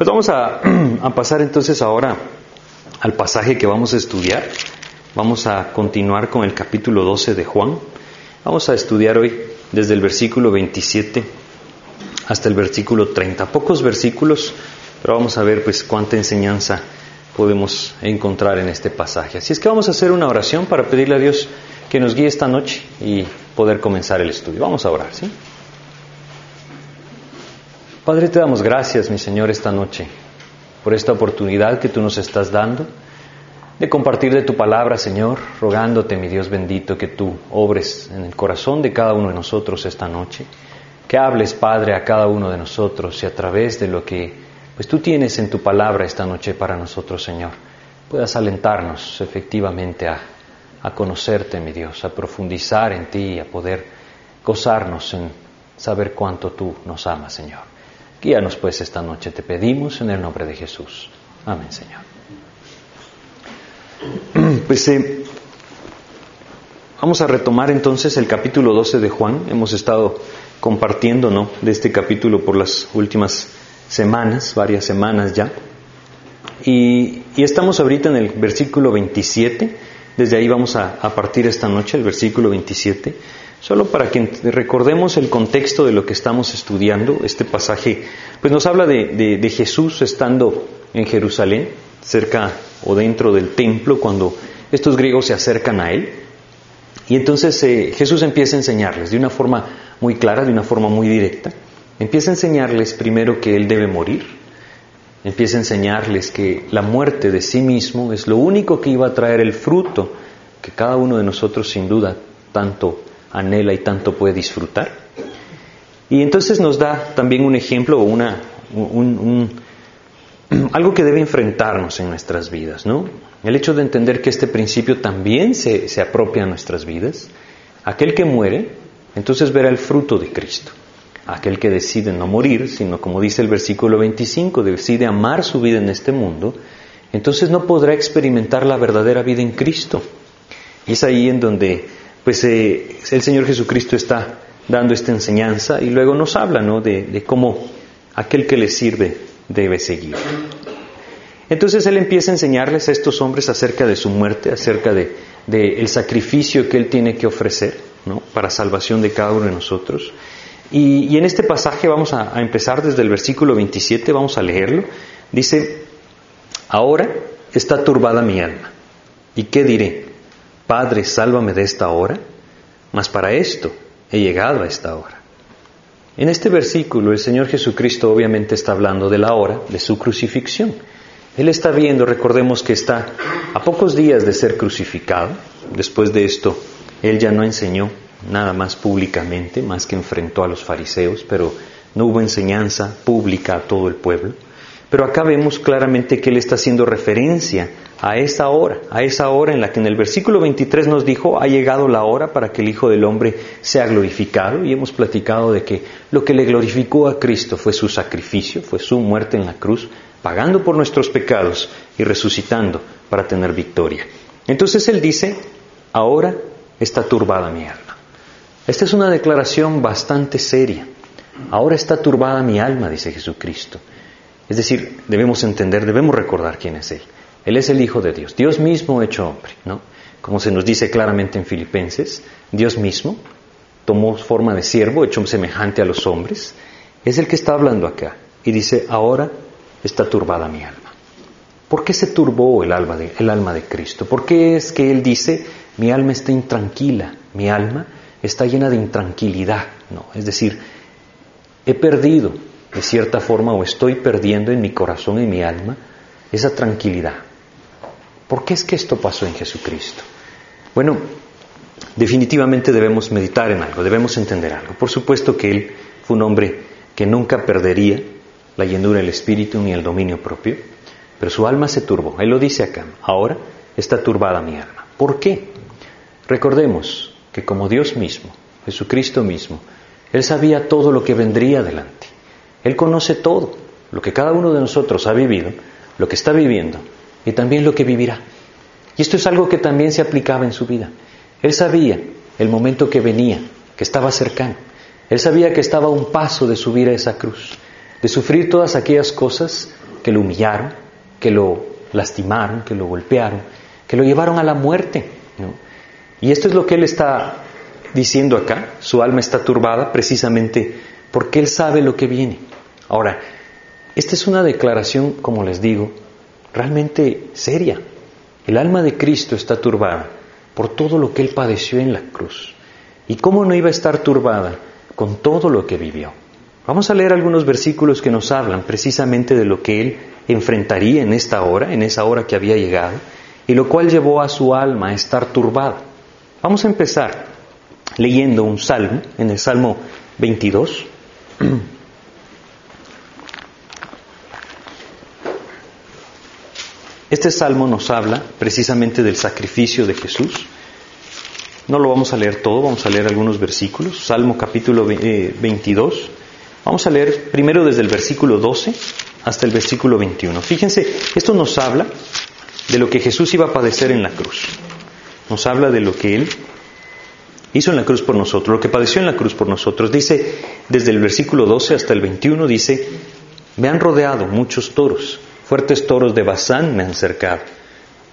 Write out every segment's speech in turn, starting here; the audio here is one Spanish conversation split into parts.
Pues vamos a, pasar entonces ahora al pasaje que vamos a estudiar. Vamos a continuar con el capítulo 12 de Juan. Vamos a estudiar hoy desde el versículo 27 hasta el versículo 30. Pocos versículos, pero vamos a ver pues cuánta enseñanza podemos encontrar en este pasaje. Así es que vamos a hacer una oración para pedirle a Dios que nos guíe esta noche y poder comenzar el estudio. Vamos a orar, ¿sí? Padre, te damos gracias, mi Señor, esta noche por esta oportunidad que tú nos estás dando de compartir de tu palabra, Señor, rogándote, mi Dios bendito, que tú obres en el corazón de cada uno de nosotros esta noche, que hables, Padre, a cada uno de nosotros y a través de lo que pues tú tienes en tu palabra esta noche para nosotros, Señor, puedas alentarnos efectivamente a, a conocerte, mi Dios, a profundizar en ti, a poder gozarnos en saber cuánto tú nos amas, Señor. Guíanos pues esta noche, te pedimos en el nombre de Jesús. Amén, Señor. Pues eh, vamos a retomar entonces el capítulo 12 de Juan. Hemos estado compartiendo ¿no? de este capítulo por las últimas semanas, varias semanas ya. Y, estamos ahorita en el versículo 27. Desde ahí vamos a, a partir esta noche, el versículo 27. Solo para que recordemos el contexto de lo que estamos estudiando, este pasaje, pues nos habla de, Jesús estando en Jerusalén, cerca o dentro del templo, cuando estos griegos se acercan a él. Y entonces eh, Jesús empieza a enseñarles de una forma muy clara, de una forma muy directa. Empieza a enseñarles primero que él debe morir. Empieza a enseñarles que la muerte de sí mismo es lo único que iba a traer el fruto que cada uno de nosotros sin duda tanto anhela y tanto puede disfrutar. Y entonces nos da también un ejemplo o una, un, un, algo que debe enfrentarnos en nuestras vidas, ¿no? El hecho de entender que este principio también se, se apropia a nuestras vidas. Aquel que muere, entonces verá el fruto de Cristo. Aquel que decide no morir, sino como dice el versículo 25, decide amar su vida en este mundo, entonces no podrá experimentar la verdadera vida en Cristo. Y es ahí en donde pues eh, el Señor Jesucristo está dando esta enseñanza y luego nos habla ¿no? de, cómo aquel que le sirve debe seguir. Entonces Él empieza a enseñarles a estos hombres acerca de su muerte, acerca de, el sacrificio que Él tiene que ofrecer para salvación de cada uno de nosotros. Y, en este pasaje vamos a, a empezar desde el versículo 27, vamos a leerlo. Dice, ahora está turbada mi alma. ¿Y qué diré? Padre, sálvame de esta hora, mas para esto he llegado a esta hora. En este versículo el Señor Jesucristo obviamente está hablando de la hora de su crucifixión. Él está viendo, recordemos que está a pocos días de ser crucificado. Después de esto, Él ya no enseñó nada más públicamente, más que enfrentó a los fariseos, pero no hubo enseñanza pública a todo el pueblo. Pero acá vemos claramente que Él está haciendo referencia a esa hora, a esa hora en la que en el versículo 23 nos dijo, ha llegado la hora para que el Hijo del Hombre sea glorificado y hemos platicado de que lo que le glorificó a Cristo fue su sacrificio, fue su muerte en la cruz, pagando por nuestros pecados y resucitando para tener victoria. Entonces Él dice, ahora está turbada mi alma. Esta es una declaración bastante seria. Ahora está turbada mi alma, dice Jesucristo. Es decir, debemos entender, debemos recordar quién es Él. Él es el Hijo de Dios, Dios mismo hecho hombre, ¿no? Como se nos dice claramente en Filipenses, Dios mismo tomó forma de siervo, hecho semejante a los hombres, es el que está hablando acá y dice, ahora está turbada mi alma. ¿Por qué se turbó el alma de, el alma de Cristo? ¿Por qué es que Él dice, mi alma está intranquila, mi alma está llena de intranquilidad? No, es decir, he perdido de cierta forma o estoy perdiendo en mi corazón y mi alma esa tranquilidad. ¿Por qué es que esto pasó en Jesucristo? Bueno, definitivamente debemos meditar en algo, debemos entender algo. Por supuesto que Él fue un hombre que nunca perdería la llenura del espíritu ni el dominio propio, pero su alma se turbó. Él lo dice acá, ahora está turbada mi alma. ¿Por qué? Recordemos que como Dios mismo, Jesucristo mismo, Él sabía todo lo que vendría adelante. Él conoce todo, lo que cada uno de nosotros ha vivido, lo que está viviendo y también lo que vivirá. Y esto es algo que también se aplicaba en su vida. Él sabía el momento que venía, que estaba cercano. Él sabía que estaba a un paso de subir a esa cruz, de sufrir todas aquellas cosas que lo humillaron, que lo lastimaron, que lo golpearon, que lo llevaron a la muerte. Y esto es lo que él está diciendo acá. Su alma está turbada precisamente porque él sabe lo que viene. Ahora, esta es una declaración, como les digo, realmente seria. El alma de Cristo está turbada por todo lo que él padeció en la cruz. ¿Y cómo no iba a estar turbada con todo lo que vivió? Vamos a leer algunos versículos que nos hablan precisamente de lo que él enfrentaría en esta hora, en esa hora que había llegado, y lo cual llevó a su alma a estar turbada. Vamos a empezar leyendo un salmo, en el Salmo 22. Este salmo nos habla precisamente del sacrificio de Jesús. No lo vamos a leer todo, vamos a leer algunos versículos. Salmo capítulo 22. Eh, vamos a leer primero desde el versículo 12 hasta el versículo 21. Fíjense, esto nos habla de lo que Jesús iba a padecer en la cruz. Nos habla de lo que Él hizo en la cruz por nosotros, lo que padeció en la cruz por nosotros. Dice, desde el versículo 12 hasta el 21, dice, me han rodeado muchos toros Fuertes toros de Bazán me han cercado.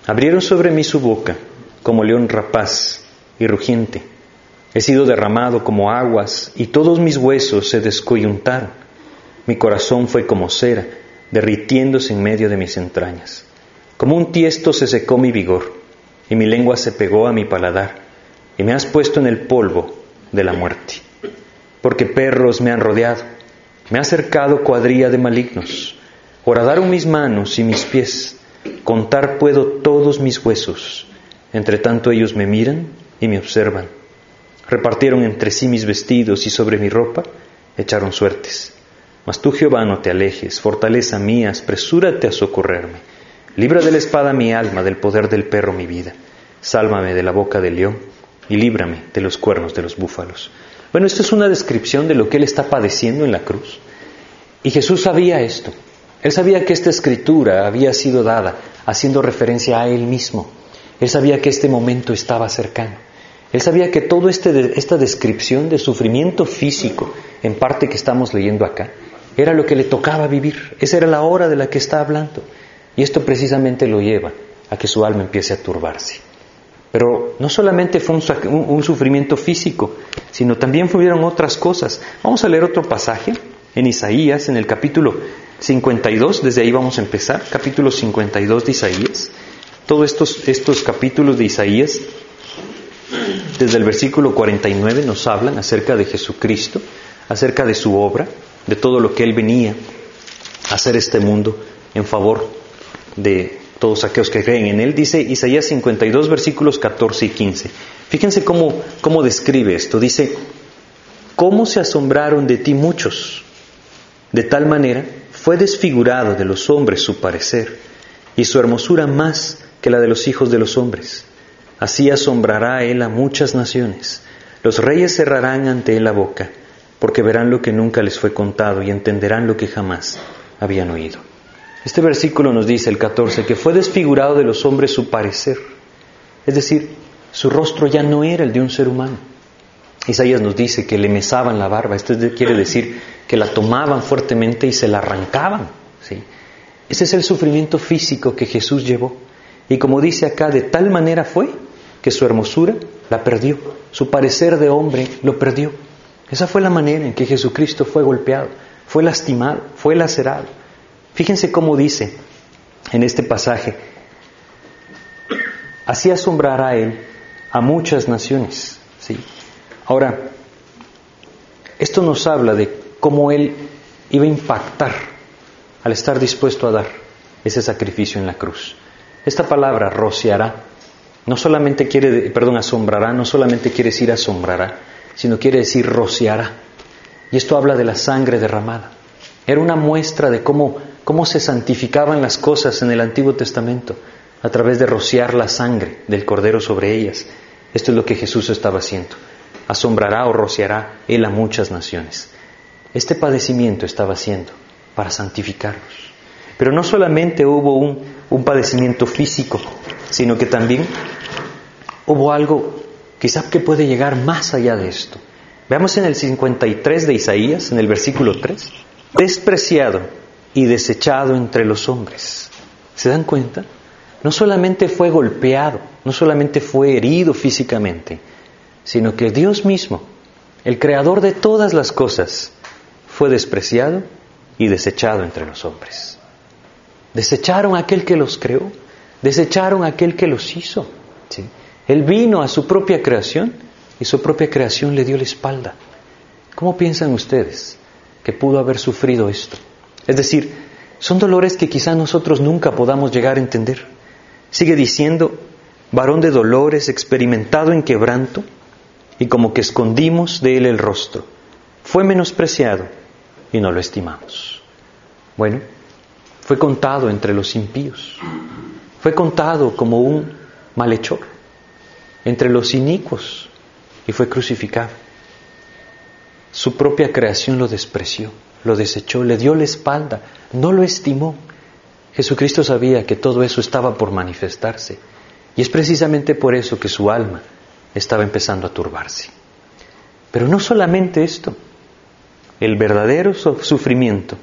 Abrieron sobre mí su boca como león rapaz y rugiente. He sido derramado como aguas y todos mis huesos se descoyuntaron. Mi corazón fue como cera, derritiéndose en medio de mis entrañas. Como un tiesto se secó mi vigor y mi lengua se pegó a mi paladar y me has puesto en el polvo de la muerte. Porque perros me han rodeado, me ha cercado cuadrilla de malignos Horadaron mis manos y mis pies, contar puedo todos mis huesos. Entre tanto ellos me miran y me observan. Repartieron entre sí mis vestidos y sobre mi ropa echaron suertes. Mas tú, Jehová, no te alejes, fortaleza mía, apresúrate a socorrerme. Libra de la espada mi alma, del poder del perro mi vida. Sálvame de la boca del león y líbrame de los cuernos de los búfalos. Bueno, esto es una descripción de lo que él está padeciendo en la cruz. Y Jesús sabía esto. Él sabía que esta escritura había sido dada haciendo referencia a Él mismo. Él sabía que este momento estaba cercano. Él sabía que toda este, esta descripción de sufrimiento físico, en parte que estamos leyendo acá, era lo que le tocaba vivir. Esa era la hora de la que está hablando. Y esto precisamente lo lleva a que su alma empiece a turbarse. Pero no solamente fue un, un sufrimiento físico, sino también fueron otras cosas. Vamos a leer otro pasaje en Isaías, en el capítulo 52, desde ahí vamos a empezar, capítulo 52 de Isaías. Todos estos, estos capítulos de Isaías, desde el versículo 49, nos hablan acerca de Jesucristo, acerca de su obra, de todo lo que Él venía a hacer este mundo en favor de todos aquellos que creen en Él. Dice Isaías 52, versículos 14 y 15. Fíjense cómo, cómo describe esto. Dice, ¿cómo se asombraron de ti muchos? De tal manera fue desfigurado de los hombres su parecer, y su hermosura más que la de los hijos de los hombres. Así asombrará él a muchas naciones. Los reyes cerrarán ante él la boca, porque verán lo que nunca les fue contado y entenderán lo que jamás habían oído. Este versículo nos dice, el 14, que fue desfigurado de los hombres su parecer. Es decir, su rostro ya no era el de un ser humano. Isaías nos dice que le mesaban la barba. Esto quiere decir que la tomaban fuertemente y se la arrancaban. ¿sí? Ese es el sufrimiento físico que Jesús llevó. Y como dice acá, de tal manera fue que su hermosura la perdió, su parecer de hombre lo perdió. Esa fue la manera en que Jesucristo fue golpeado, fue lastimado, fue lacerado. Fíjense cómo dice en este pasaje, así asombrará él a muchas naciones. ¿sí? Ahora, esto nos habla de cómo Él iba a impactar al estar dispuesto a dar ese sacrificio en la cruz. Esta palabra rociará no solamente quiere, perdón, asombrará, no solamente quiere decir asombrará, sino quiere decir rociará. Y esto habla de la sangre derramada. Era una muestra de cómo, cómo se santificaban las cosas en el Antiguo Testamento a través de rociar la sangre del Cordero sobre ellas. Esto es lo que Jesús estaba haciendo. Asombrará o rociará Él a muchas naciones. Este padecimiento estaba haciendo para santificarlos. Pero no solamente hubo un, padecimiento físico, sino que también hubo algo quizá que puede llegar más allá de esto. Veamos en el 53 de Isaías, en el versículo 3, despreciado y desechado entre los hombres. ¿Se dan cuenta? No solamente fue golpeado, no solamente fue herido físicamente, sino que Dios mismo, el creador de todas las cosas, fue despreciado y desechado entre los hombres. Desecharon a aquel que los creó, desecharon a aquel que los hizo. Él vino a su propia creación y su propia creación le dio la espalda. ¿Cómo piensan ustedes que pudo haber sufrido esto? Es decir, son dolores que quizá nosotros nunca podamos llegar a entender. Sigue diciendo, varón de dolores, experimentado en quebranto, y como que escondimos de él el rostro. Fue menospreciado y no lo estimamos. Bueno, fue contado entre los impíos, fue contado como un malhechor entre los inicuos y fue crucificado. Su propia creación lo despreció, lo desechó, le dio la espalda, no lo estimó. Jesucristo sabía que todo eso estaba por manifestarse y es precisamente por eso que su alma estaba empezando a turbarse. Pero no solamente esto, el verdadero sufrimiento,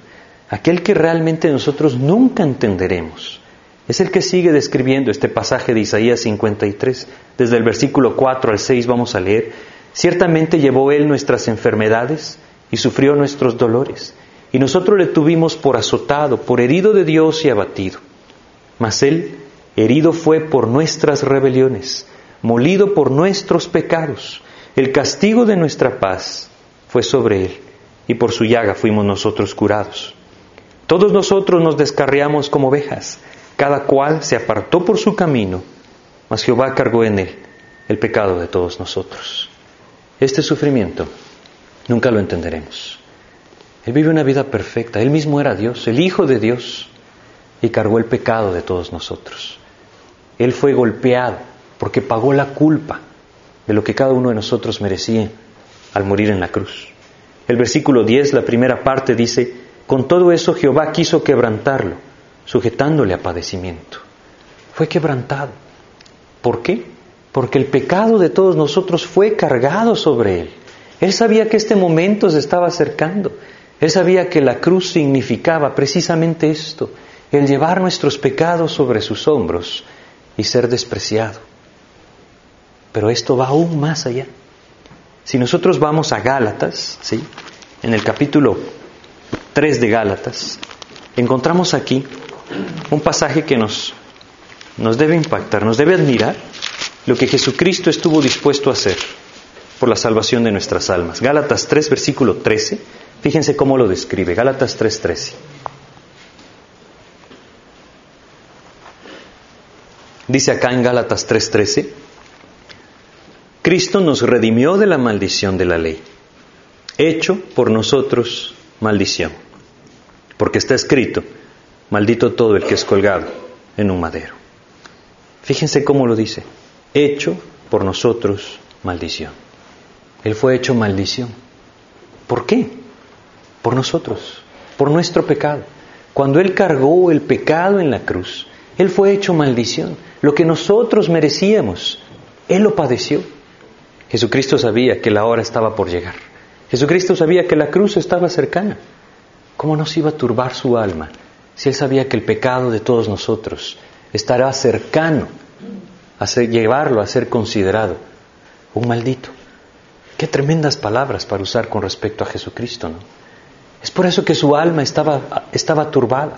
aquel que realmente nosotros nunca entenderemos, es el que sigue describiendo este pasaje de Isaías 53. Desde el versículo 4 al 6 vamos a leer, ciertamente llevó Él nuestras enfermedades y sufrió nuestros dolores, y nosotros le tuvimos por azotado, por herido de Dios y abatido. Mas Él herido fue por nuestras rebeliones, molido por nuestros pecados. El castigo de nuestra paz fue sobre Él, y por su llaga fuimos nosotros curados. Todos nosotros nos descarriamos como ovejas cada cual se apartó por su camino, mas Jehová cargó en él el pecado de todos nosotros. Este sufrimiento nunca lo entenderemos. Él vive una vida perfecta, él mismo era Dios, el Hijo de Dios, y cargó el pecado de todos nosotros. Él fue golpeado porque pagó la culpa de lo que cada uno de nosotros merecía al morir en la cruz. El versículo 10, la primera parte dice, con todo eso Jehová quiso quebrantarlo sujetándole a padecimiento. Fue quebrantado. ¿Por qué? Porque el pecado de todos nosotros fue cargado sobre él. Él sabía que este momento se estaba acercando. Él sabía que la cruz significaba precisamente esto, el llevar nuestros pecados sobre sus hombros y ser despreciado. Pero esto va aún más allá. Si nosotros vamos a Gálatas, ¿sí? en el capítulo 3 de Gálatas, encontramos aquí un pasaje que nos, nos debe impactar, nos debe admirar lo que Jesucristo estuvo dispuesto a hacer por la salvación de nuestras almas. Gálatas 3, versículo 13, fíjense cómo lo describe, Gálatas 3, 13. Dice acá en Gálatas 3:13, Cristo nos redimió de la maldición de la ley, hecho por nosotros maldición, porque está escrito, maldito todo el que es colgado en un madero. Fíjense cómo lo dice, hecho por nosotros maldición. Él fue hecho maldición. ¿Por qué? Por nosotros, por nuestro pecado. Cuando Él cargó el pecado en la cruz, Él fue hecho maldición. Lo que nosotros merecíamos, Él lo padeció. Jesucristo sabía que la hora estaba por llegar. Jesucristo sabía que la cruz estaba cercana. ¿Cómo nos iba a turbar su alma si Él sabía que el pecado de todos nosotros estará cercano a llevarlo a ser considerado un maldito. Qué tremendas palabras para usar con respecto a Jesucristo, ¿no? Es por eso que su alma estaba, estaba turbada.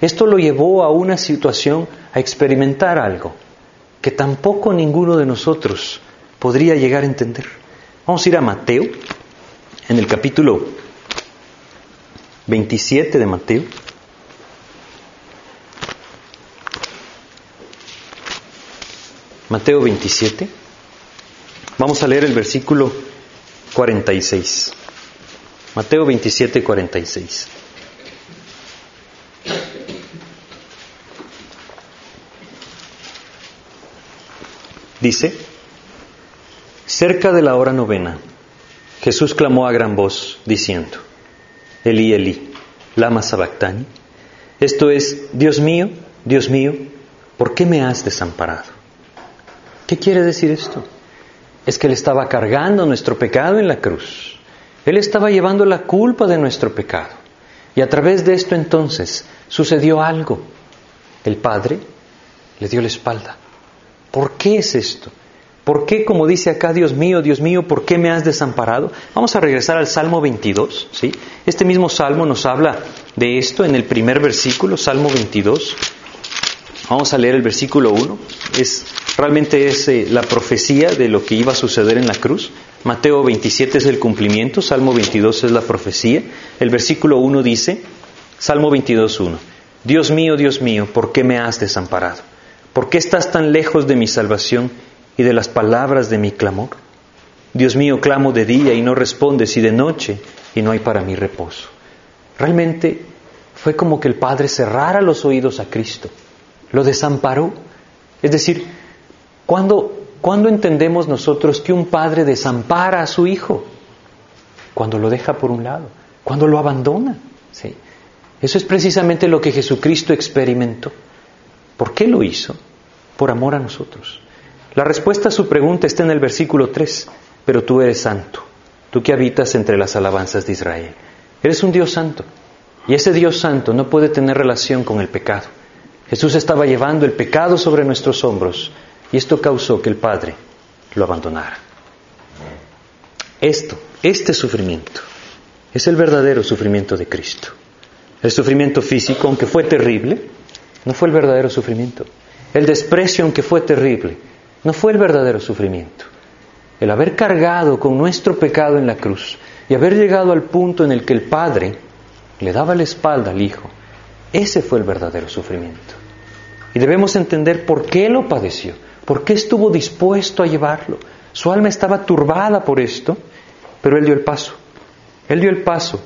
Esto lo llevó a una situación, a experimentar algo que tampoco ninguno de nosotros podría llegar a entender. Vamos a ir a Mateo, en el capítulo 27 de Mateo. Mateo 27. Vamos a leer el versículo 46. Mateo 27, 46. Dice, cerca de la hora novena, Jesús clamó a gran voz, diciendo, Elí, Elí, lama sabactani. Esto es, Dios mío, Dios mío, ¿por qué me has desamparado? ¿Qué quiere decir esto? Es que Él estaba cargando nuestro pecado en la cruz. Él estaba llevando la culpa de nuestro pecado. Y a través de esto entonces sucedió algo. El Padre le dio la espalda. ¿Por qué es esto? ¿Por qué, como dice acá, Dios mío, Dios mío, por qué me has desamparado? Vamos a regresar al Salmo 22, ¿sí? Este mismo Salmo nos habla de esto en el primer versículo, Salmo 22. Vamos a leer el versículo 1. Es, realmente es eh, la profecía de lo que iba a suceder en la cruz. Mateo 27 es el cumplimiento, Salmo 22 es la profecía. El versículo 1 dice, Salmo 22, 1, Dios mío, Dios mío, ¿por qué me has desamparado? ¿Por qué estás tan lejos de mi salvación? Y de las palabras de mi clamor. Dios mío, clamo de día y no respondes, y de noche y no hay para mí reposo. Realmente fue como que el Padre cerrara los oídos a Cristo, lo desamparó. Es decir, ¿cuándo, entendemos nosotros que un Padre desampara a su Hijo? Cuando lo deja por un lado, cuando lo abandona. ¿sí? Eso es precisamente lo que Jesucristo experimentó. ¿Por qué lo hizo? Por amor a nosotros. La respuesta a su pregunta está en el versículo 3, pero tú eres santo, tú que habitas entre las alabanzas de Israel. Eres un Dios santo, y ese Dios santo no puede tener relación con el pecado. Jesús estaba llevando el pecado sobre nuestros hombros, y esto causó que el Padre lo abandonara. Esto, este sufrimiento, es el verdadero sufrimiento de Cristo. El sufrimiento físico, aunque fue terrible, no fue el verdadero sufrimiento. El desprecio, aunque fue terrible, no fue el verdadero sufrimiento. El haber cargado con nuestro pecado en la cruz y haber llegado al punto en el que el Padre le daba la espalda al Hijo, ese fue el verdadero sufrimiento. Y debemos entender por qué lo padeció, por qué estuvo dispuesto a llevarlo. Su alma estaba turbada por esto, pero Él dio el paso. Él dio el paso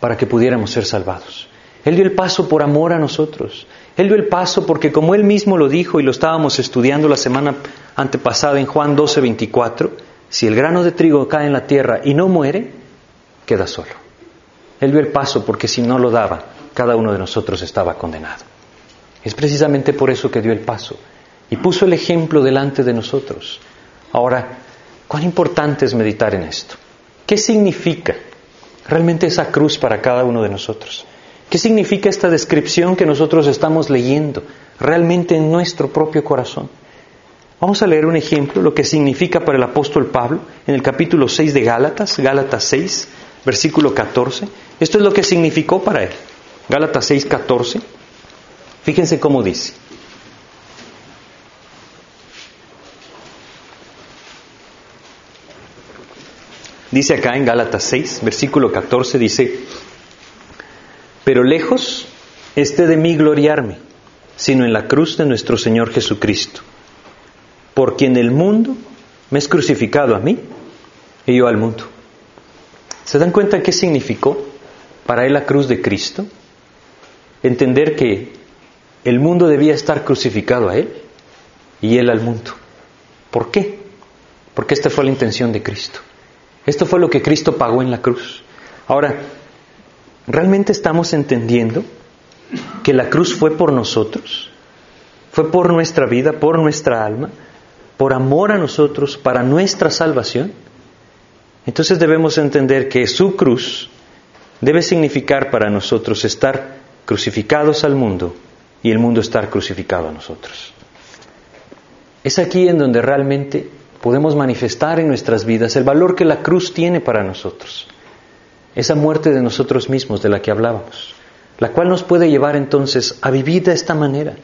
para que pudiéramos ser salvados. Él dio el paso por amor a nosotros. Él dio el paso porque como él mismo lo dijo y lo estábamos estudiando la semana antepasada en Juan 12, 24, si el grano de trigo cae en la tierra y no muere, queda solo. Él dio el paso porque si no lo daba, cada uno de nosotros estaba condenado. Es precisamente por eso que dio el paso y puso el ejemplo delante de nosotros. Ahora, cuán importante es meditar en esto. ¿Qué significa realmente esa cruz para cada uno de nosotros? ¿Qué significa esta descripción que nosotros estamos leyendo realmente en nuestro propio corazón? Vamos a leer un ejemplo, lo que significa para el apóstol Pablo en el capítulo 6 de Gálatas, Gálatas 6, versículo 14. Esto es lo que significó para él. Gálatas 6, 14. Fíjense cómo dice. Dice acá en Gálatas 6, versículo 14, dice, pero lejos esté de mí gloriarme, sino en la cruz de nuestro Señor Jesucristo, por quien el mundo me es crucificado a mí y yo al mundo. ¿Se dan cuenta qué significó para él la cruz de Cristo? Entender que el mundo debía estar crucificado a él y él al mundo. ¿Por qué? Porque esta fue la intención de Cristo. Esto fue lo que Cristo pagó en la cruz. Ahora, ¿Realmente estamos entendiendo que la cruz fue por nosotros? ¿Fue por nuestra vida, por nuestra alma, por amor a nosotros, para nuestra salvación? Entonces debemos entender que su cruz debe significar para nosotros estar crucificados al mundo y el mundo estar crucificado a nosotros. Es aquí en donde realmente podemos manifestar en nuestras vidas el valor que la cruz tiene para nosotros esa muerte de nosotros mismos de la que hablábamos, la cual nos puede llevar entonces a vivir de esta manera,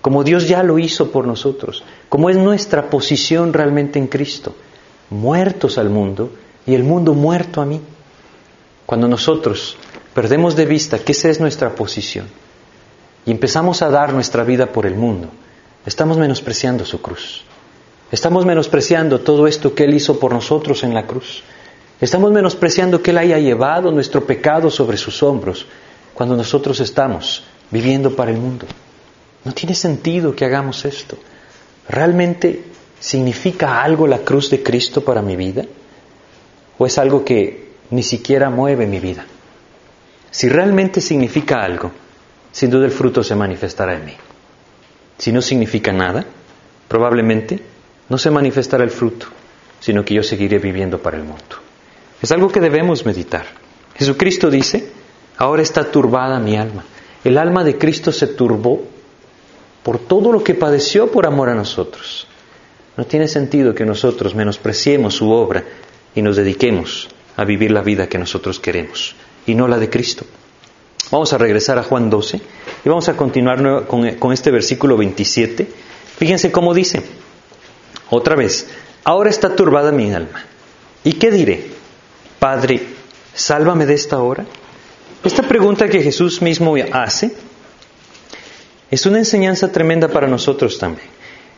como Dios ya lo hizo por nosotros, como es nuestra posición realmente en Cristo, muertos al mundo y el mundo muerto a mí. Cuando nosotros perdemos de vista que esa es nuestra posición y empezamos a dar nuestra vida por el mundo, estamos menospreciando su cruz. Estamos menospreciando todo esto que Él hizo por nosotros en la cruz. Estamos menospreciando que Él haya llevado nuestro pecado sobre sus hombros cuando nosotros estamos viviendo para el mundo. No tiene sentido que hagamos esto. ¿Realmente significa algo la cruz de Cristo para mi vida? ¿O es algo que ni siquiera mueve mi vida? Si realmente significa algo, sin duda el fruto se manifestará en mí. Si no significa nada, probablemente no se manifestará el fruto, sino que yo seguiré viviendo para el mundo. Es algo que debemos meditar. Jesucristo dice, ahora está turbada mi alma. El alma de Cristo se turbó por todo lo que padeció por amor a nosotros. No tiene sentido que nosotros menospreciemos su obra y nos dediquemos a vivir la vida que nosotros queremos y no la de Cristo. Vamos a regresar a Juan 12 y vamos a continuar con, este versículo 27. Fíjense cómo dice, otra vez, ahora está turbada mi alma. ¿Y qué diré? Padre, sálvame de esta hora. Esta pregunta que Jesús mismo hace es una enseñanza tremenda para nosotros también.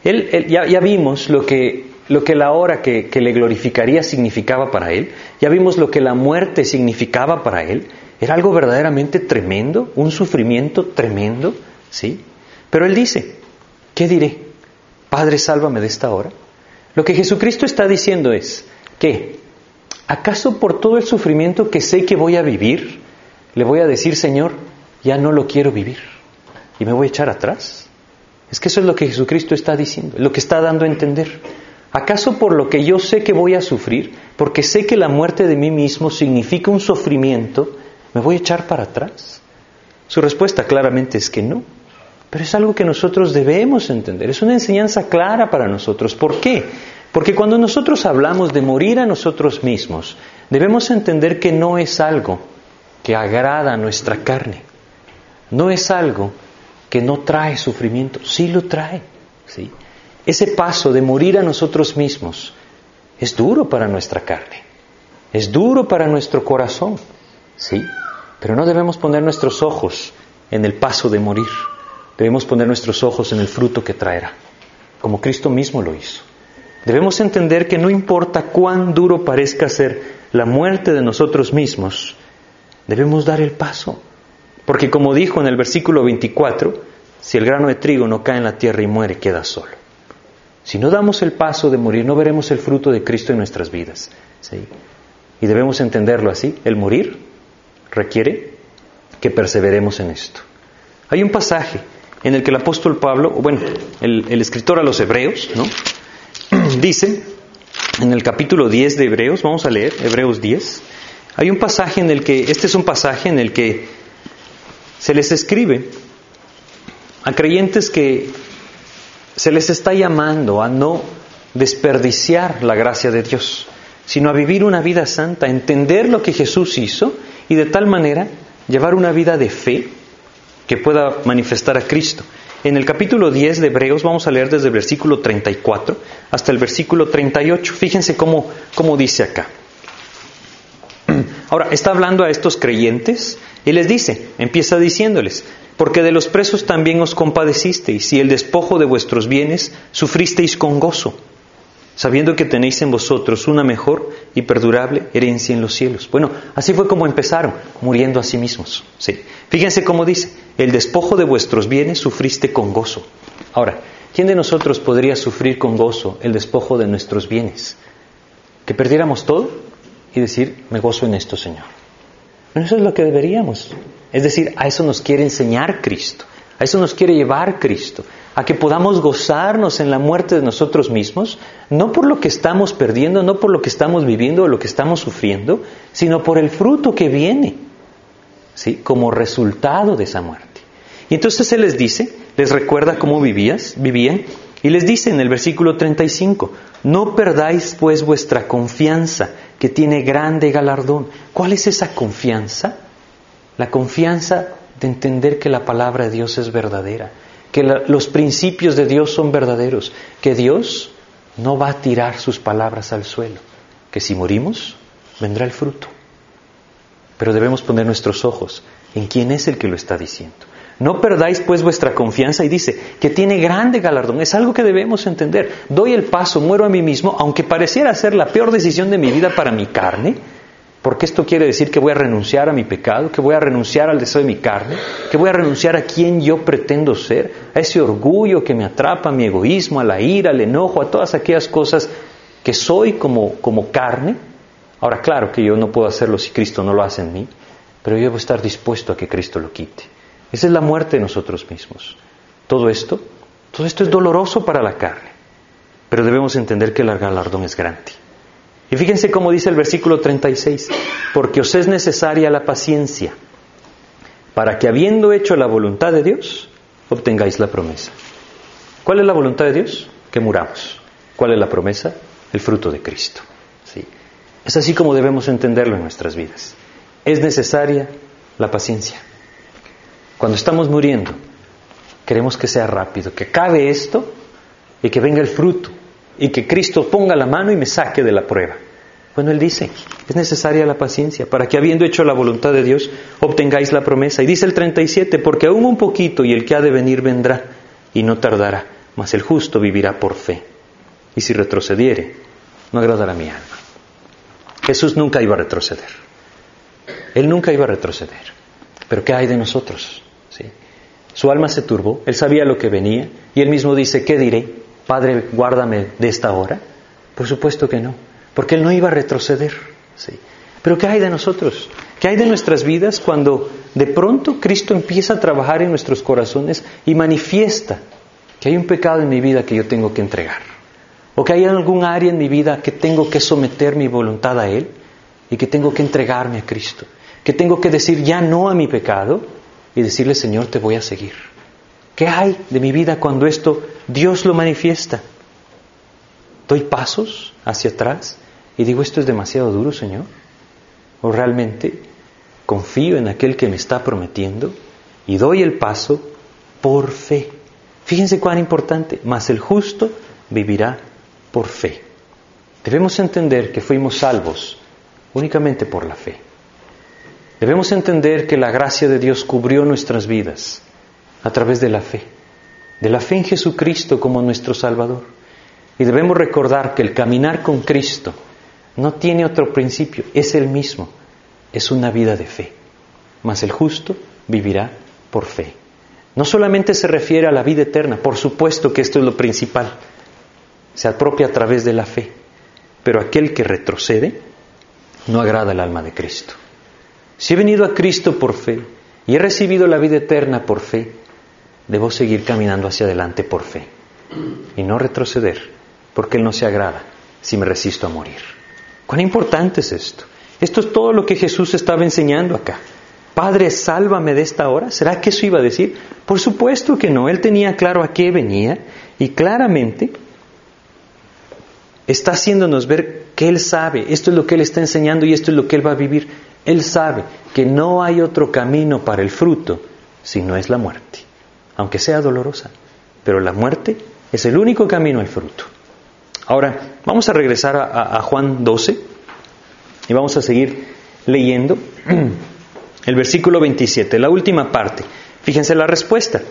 Él, ya, vimos lo que, lo que la hora que, que, le glorificaría significaba para él, ya vimos lo que la muerte significaba para él, era algo verdaderamente tremendo, un sufrimiento tremendo, ¿sí? Pero él dice, ¿qué diré? Padre, sálvame de esta hora. Lo que Jesucristo está diciendo es que, ¿acaso por todo el sufrimiento que sé que voy a vivir, le voy a decir, Señor, ya no lo quiero vivir y me voy a echar atrás? Es que eso es lo que Jesucristo está diciendo, lo que está dando a entender. ¿Acaso por lo que yo sé que voy a sufrir, porque sé que la muerte de mí mismo significa un sufrimiento, me voy a echar para atrás? Su respuesta claramente es que no. Pero es algo que nosotros debemos entender. Es una enseñanza clara para nosotros. ¿Por qué? Porque cuando nosotros hablamos de morir a nosotros mismos, debemos entender que no es algo que agrada a nuestra carne. No es algo que no trae sufrimiento, sí lo trae. ¿sí? Ese paso de morir a nosotros mismos es duro para nuestra carne, es duro para nuestro corazón, ¿sí? Pero no debemos poner nuestros ojos en el paso de morir, debemos poner nuestros ojos en el fruto que traerá, como Cristo mismo lo hizo. Debemos entender que no importa cuán duro parezca ser la muerte de nosotros mismos, debemos dar el paso, porque como dijo en el versículo 24, si el grano de trigo no cae en la tierra y muere, queda solo. Si no damos el paso de morir, no veremos el fruto de Cristo en nuestras vidas. Y debemos entenderlo así. El morir requiere que perseveremos en esto. Hay un pasaje en el que el apóstol Pablo, bueno, el escritor a los hebreos, ¿no? Dice, en el capítulo 10 de Hebreos, vamos a leer Hebreos 10, hay un pasaje en el que, este es un pasaje en el que se les escribe a creyentes que se les está llamando a no desperdiciar la gracia de Dios, sino a vivir una vida santa, entender lo que Jesús hizo y de tal manera llevar una vida de fe que pueda manifestar a Cristo. En el capítulo 10 de Hebreos vamos a leer desde el versículo 34 hasta el versículo 38. Fíjense cómo, cómo dice acá. Ahora, está hablando a estos creyentes y les dice, empieza diciéndoles, porque de los presos también os compadecisteis y el despojo de vuestros bienes sufristeis con gozo, sabiendo que tenéis en vosotros una mejor y perdurable herencia en los cielos. Bueno, así fue como empezaron, muriendo a sí mismos. Sí. Fíjense cómo dice, el despojo de vuestros bienes sufriste con gozo. Ahora, ¿quién de nosotros podría sufrir con gozo el despojo de nuestros bienes? ¿Que perdiéramos todo y decir, me gozo en esto, Señor? eso es lo que deberíamos. Es decir, a eso nos quiere enseñar Cristo. A eso nos quiere llevar Cristo. A que podamos gozarnos en la muerte de nosotros mismos, no por lo que estamos perdiendo, no por lo que estamos viviendo o lo que estamos sufriendo, sino por el fruto que viene, ¿sí? como resultado de esa muerte. Y entonces Él les dice, les recuerda cómo vivías, vivían, y les dice en el versículo 35, no perdáis pues vuestra confianza, que tiene grande galardón. ¿Cuál es esa confianza? La confianza de entender que la palabra de Dios es verdadera, que los principios de Dios son verdaderos, que Dios no va a tirar sus palabras al suelo, que si morimos, vendrá el fruto. Pero debemos poner nuestros ojos en quién es el que lo está diciendo. No perdáis pues vuestra confianza y dice que tiene grande galardón. Es algo que debemos entender. Doy el paso, muero a mí mismo, aunque pareciera ser la peor decisión de mi vida para mi carne, porque esto quiere decir que voy a renunciar a mi pecado, que voy a renunciar al deseo de mi carne, que voy a renunciar a quien yo pretendo ser, a ese orgullo que me atrapa, a mi egoísmo, a la ira, al enojo, a todas aquellas cosas que soy como, como carne. Ahora, claro que yo no puedo hacerlo si Cristo no lo hace en mí, pero yo debo estar dispuesto a que Cristo lo quite. Esa es la muerte de nosotros mismos. Todo esto, todo esto es doloroso para la carne, pero debemos entender que el galardón es grande. Y fíjense cómo dice el versículo 36, porque os es necesaria la paciencia para que habiendo hecho la voluntad de Dios, obtengáis la promesa. ¿Cuál es la voluntad de Dios? Que muramos. ¿Cuál es la promesa? El fruto de Cristo. ¿Sí? Es así como debemos entenderlo en nuestras vidas. Es necesaria la paciencia. Cuando estamos muriendo, queremos que sea rápido, que acabe esto y que venga el fruto y que Cristo ponga la mano y me saque de la prueba. Bueno, Él dice, es necesaria la paciencia para que habiendo hecho la voluntad de Dios, obtengáis la promesa. Y dice el 37, porque aún un poquito y el que ha de venir vendrá y no tardará, mas el justo vivirá por fe. Y si retrocediere, no agradará mi alma. Jesús nunca iba a retroceder. Él nunca iba a retroceder. Pero ¿qué hay de nosotros? ¿Sí? Su alma se turbó, él sabía lo que venía y él mismo dice, ¿qué diré? Padre, guárdame de esta hora. Por supuesto que no, porque él no iba a retroceder. ¿sí? Pero ¿qué hay de nosotros? ¿Qué hay de nuestras vidas cuando de pronto Cristo empieza a trabajar en nuestros corazones y manifiesta que hay un pecado en mi vida que yo tengo que entregar? ¿O que hay algún área en mi vida que tengo que someter mi voluntad a Él y que tengo que entregarme a Cristo? Que tengo que decir ya no a mi pecado y decirle, Señor, te voy a seguir. ¿Qué hay de mi vida cuando esto Dios lo manifiesta? ¿Doy pasos hacia atrás y digo, esto es demasiado duro, Señor? ¿O realmente confío en aquel que me está prometiendo y doy el paso por fe? Fíjense cuán importante, mas el justo vivirá por fe. Debemos entender que fuimos salvos únicamente por la fe. Debemos entender que la gracia de Dios cubrió nuestras vidas a través de la fe, de la fe en Jesucristo como nuestro Salvador. Y debemos recordar que el caminar con Cristo no tiene otro principio, es el mismo, es una vida de fe. Mas el justo vivirá por fe. No solamente se refiere a la vida eterna, por supuesto que esto es lo principal, se apropia a través de la fe, pero aquel que retrocede no agrada el alma de Cristo. Si he venido a Cristo por fe y he recibido la vida eterna por fe, debo seguir caminando hacia adelante por fe y no retroceder, porque Él no se agrada si me resisto a morir. ¿Cuán importante es esto? Esto es todo lo que Jesús estaba enseñando acá. Padre, sálvame de esta hora. ¿Será que eso iba a decir? Por supuesto que no. Él tenía claro a qué venía y claramente está haciéndonos ver que Él sabe, esto es lo que Él está enseñando y esto es lo que Él va a vivir. Él sabe que no hay otro camino para el fruto si no es la muerte, aunque sea dolorosa, pero la muerte es el único camino al fruto. Ahora, vamos a regresar a, Juan 12 y vamos a seguir leyendo el versículo 27, la última parte. Fíjense la respuesta.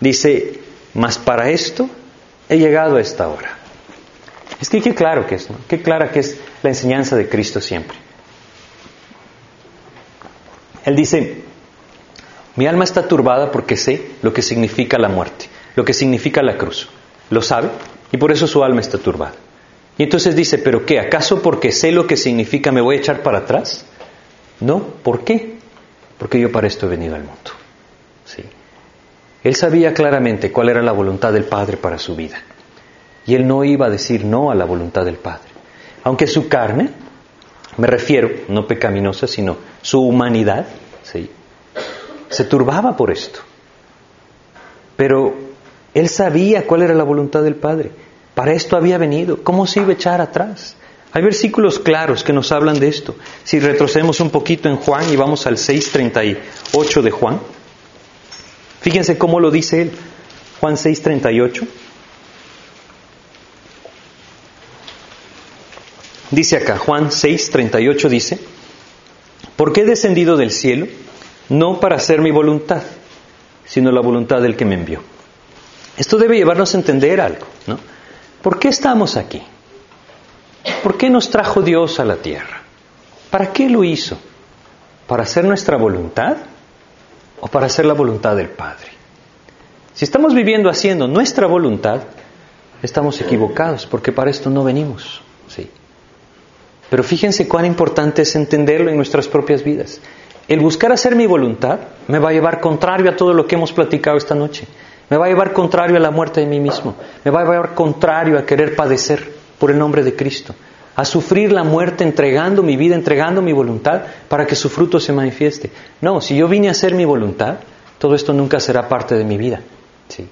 Dice, mas para esto he llegado a esta hora. Es que qué claro que es, ¿no? Qué clara que es la enseñanza de Cristo siempre. Él dice, mi alma está turbada porque sé lo que significa la muerte, lo que significa la cruz. Lo sabe y por eso su alma está turbada. Y entonces dice, pero ¿qué? ¿Acaso porque sé lo que significa me voy a echar para atrás? No, ¿por qué? Porque yo para esto he venido al mundo. ¿Sí? Él sabía claramente cuál era la voluntad del Padre para su vida. Y él no iba a decir no a la voluntad del Padre. Aunque su carne, me refiero, no pecaminosa, sino su humanidad, ¿sí? Se turbaba por esto. Pero él sabía cuál era la voluntad del Padre. Para esto había venido. ¿Cómo se iba a echar atrás? Hay versículos claros que nos hablan de esto. Si retrocedemos un poquito en Juan y vamos al 6.38 de Juan, fíjense cómo lo dice él. Juan 6.38. Dice acá, Juan 6.38 dice, porque he descendido del cielo no para hacer mi voluntad, sino la voluntad del que me envió. Esto debe llevarnos a entender algo, ¿no? ¿Por qué estamos aquí? ¿Por qué nos trajo Dios a la tierra? ¿Para qué lo hizo? ¿Para hacer nuestra voluntad o para hacer la voluntad del Padre? Si estamos viviendo haciendo nuestra voluntad, estamos equivocados porque para esto no venimos. ¿sí? Pero fíjense cuán importante es entenderlo en nuestras propias vidas. El buscar hacer mi voluntad me va a llevar contrario a todo lo que hemos platicado esta noche. Me va a llevar contrario a la muerte de mí mismo. Me va a llevar contrario a querer padecer por el nombre de Cristo. a sufrir la muerte entregando mi vida, entregando mi voluntad para que su fruto se manifieste. No, si yo vine a hacer mi voluntad, todo esto nunca será parte de mi vida. ¿sí?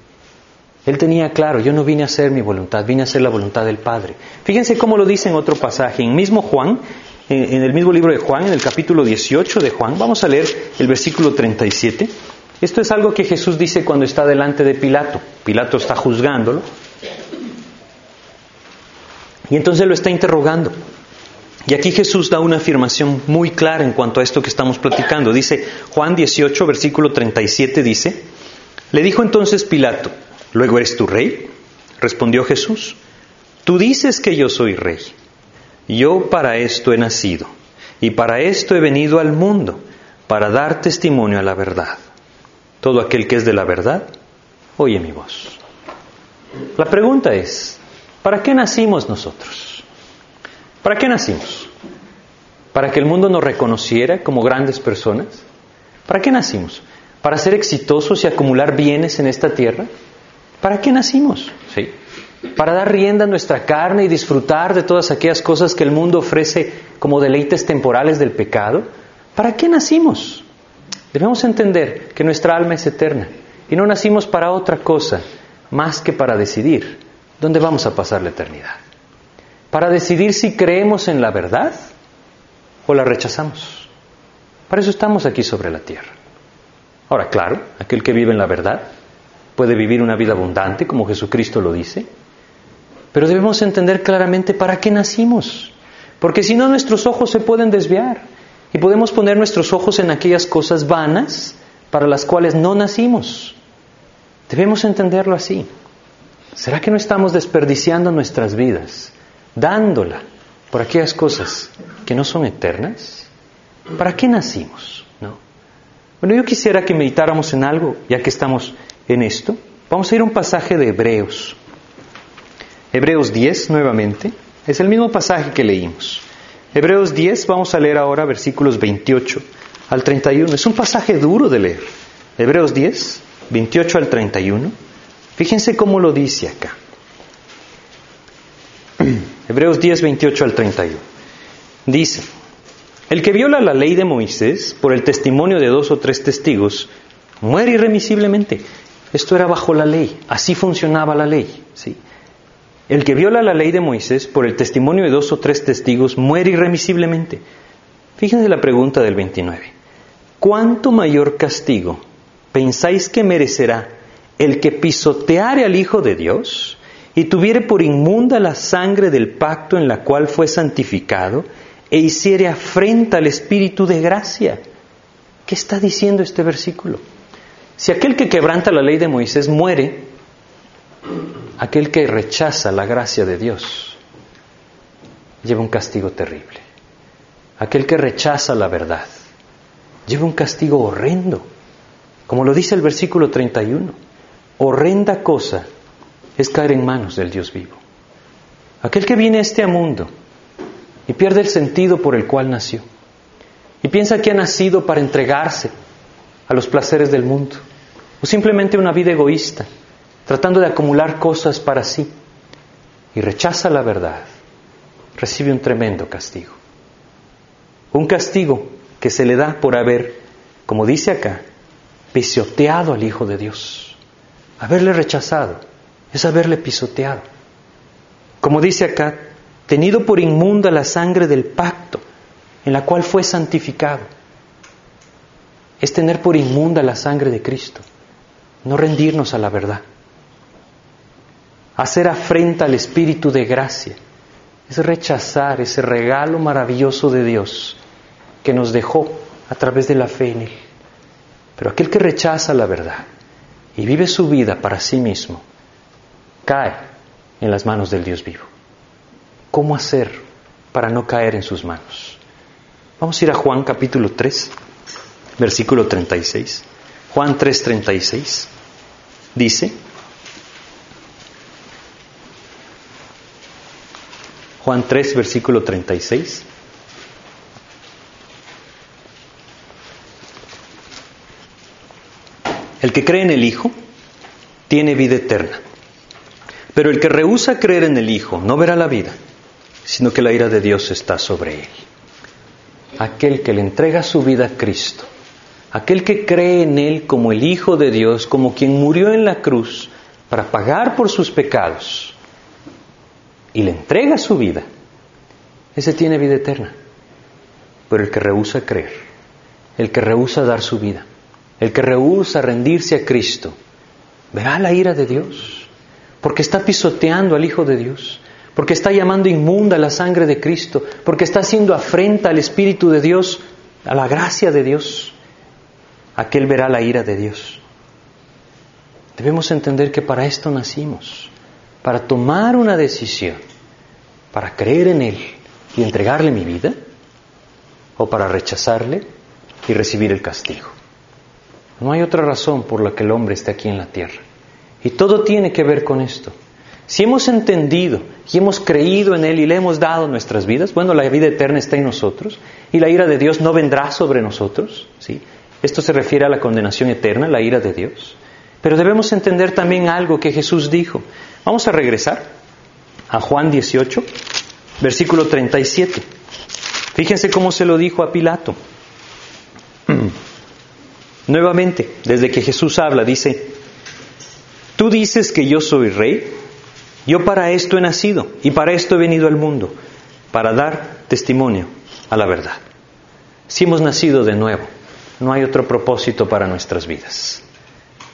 Él tenía claro, yo no vine a hacer mi voluntad, vine a hacer la voluntad del Padre. Fíjense cómo lo dice en otro pasaje, en mismo Juan, en el mismo libro de Juan, en el capítulo 18 de Juan, vamos a leer el versículo 37. Esto es algo que Jesús dice cuando está delante de Pilato. Pilato está juzgándolo. Y entonces lo está interrogando. Y aquí Jesús da una afirmación muy clara en cuanto a esto que estamos platicando. Dice Juan 18, versículo 37, dice, le dijo entonces Pilato, ¿luego eres tu rey? Respondió Jesús, tú dices que yo soy rey. Yo para esto he nacido y para esto he venido al mundo, para dar testimonio a la verdad. Todo aquel que es de la verdad, oye mi voz. La pregunta es, ¿para qué nacimos nosotros? ¿Para qué nacimos? ¿Para que el mundo nos reconociera como grandes personas? ¿Para qué nacimos? ¿Para ser exitosos y acumular bienes en esta tierra? ¿Para qué nacimos? ¿Sí? ¿Para dar rienda a nuestra carne y disfrutar de todas aquellas cosas que el mundo ofrece como deleites temporales del pecado? ¿Para qué nacimos? Debemos entender que nuestra alma es eterna y no nacimos para otra cosa más que para decidir dónde vamos a pasar la eternidad. Para decidir si creemos en la verdad o la rechazamos. Para eso estamos aquí sobre la tierra. Ahora, claro, aquel que vive en la verdad puede vivir una vida abundante, como Jesucristo lo dice, pero debemos entender claramente para qué nacimos, porque si no nuestros ojos se pueden desviar y podemos poner nuestros ojos en aquellas cosas vanas para las cuales no nacimos. Debemos entenderlo así. ¿Será que no estamos desperdiciando nuestras vidas, dándola por aquellas cosas que no son eternas? ¿Para qué nacimos? ¿No? Bueno, yo quisiera que meditáramos en algo, ya que estamos en esto. Vamos a ir a un pasaje de Hebreos. Hebreos 10 nuevamente. Es el mismo pasaje que leímos. Hebreos 10, vamos a leer ahora versículos 28 al 31. Es un pasaje duro de leer. Hebreos 10, 28 al 31. Fíjense cómo lo dice acá. Hebreos 10, 28 al 31. Dice, el que viola la ley de Moisés por el testimonio de dos o tres testigos, muere irremisiblemente. Esto era bajo la ley, así funcionaba la ley. ¿sí? El que viola la ley de Moisés por el testimonio de dos o tres testigos muere irremisiblemente. Fíjense la pregunta del 29. ¿Cuánto mayor castigo pensáis que merecerá el que pisoteare al Hijo de Dios y tuviere por inmunda la sangre del pacto en la cual fue santificado e hiciere afrenta al Espíritu de gracia? ¿Qué está diciendo este versículo? Si aquel que quebranta la ley de Moisés muere, aquel que rechaza la gracia de Dios lleva un castigo terrible. Aquel que rechaza la verdad lleva un castigo horrendo. Como lo dice el versículo 31, horrenda cosa es caer en manos del Dios vivo. Aquel que viene a este mundo y pierde el sentido por el cual nació y piensa que ha nacido para entregarse a los placeres del mundo o simplemente una vida egoísta tratando de acumular cosas para sí y rechaza la verdad, recibe un tremendo castigo. Un castigo que se le da por haber, como dice acá, pisoteado al Hijo de Dios. Haberle rechazado es haberle pisoteado. Como dice acá, tenido por inmunda la sangre del pacto en la cual fue santificado. Es tener por inmunda la sangre de Cristo, no rendirnos a la verdad hacer afrenta al Espíritu de gracia, es rechazar ese regalo maravilloso de Dios que nos dejó a través de la fe en Él. Pero aquel que rechaza la verdad y vive su vida para sí mismo, cae en las manos del Dios vivo. ¿Cómo hacer para no caer en sus manos? Vamos a ir a Juan capítulo 3, versículo 36. Juan 3, 36. Dice, Juan 3, versículo 36. El que cree en el Hijo tiene vida eterna, pero el que rehúsa creer en el Hijo no verá la vida, sino que la ira de Dios está sobre él. Aquel que le entrega su vida a Cristo, aquel que cree en Él como el Hijo de Dios, como quien murió en la cruz para pagar por sus pecados, y le entrega su vida, ese tiene vida eterna. Pero el que rehúsa creer, el que rehúsa dar su vida, el que rehúsa rendirse a Cristo, verá la ira de Dios, porque está pisoteando al Hijo de Dios, porque está llamando inmunda la sangre de Cristo, porque está haciendo afrenta al Espíritu de Dios, a la gracia de Dios. Aquel verá la ira de Dios. Debemos entender que para esto nacimos, para tomar una decisión, para creer en Él y entregarle mi vida, o para rechazarle y recibir el castigo. No hay otra razón por la que el hombre esté aquí en la tierra. Y todo tiene que ver con esto. Si hemos entendido y hemos creído en Él y le hemos dado nuestras vidas, bueno, la vida eterna está en nosotros y la ira de Dios no vendrá sobre nosotros. ¿sí? Esto se refiere a la condenación eterna, la ira de Dios. Pero debemos entender también algo que Jesús dijo. Vamos a regresar a Juan 18, versículo 37. Fíjense cómo se lo dijo a Pilato. Nuevamente, desde que Jesús habla, dice, tú dices que yo soy rey, yo para esto he nacido y para esto he venido al mundo, para dar testimonio a la verdad. Si hemos nacido de nuevo, no hay otro propósito para nuestras vidas.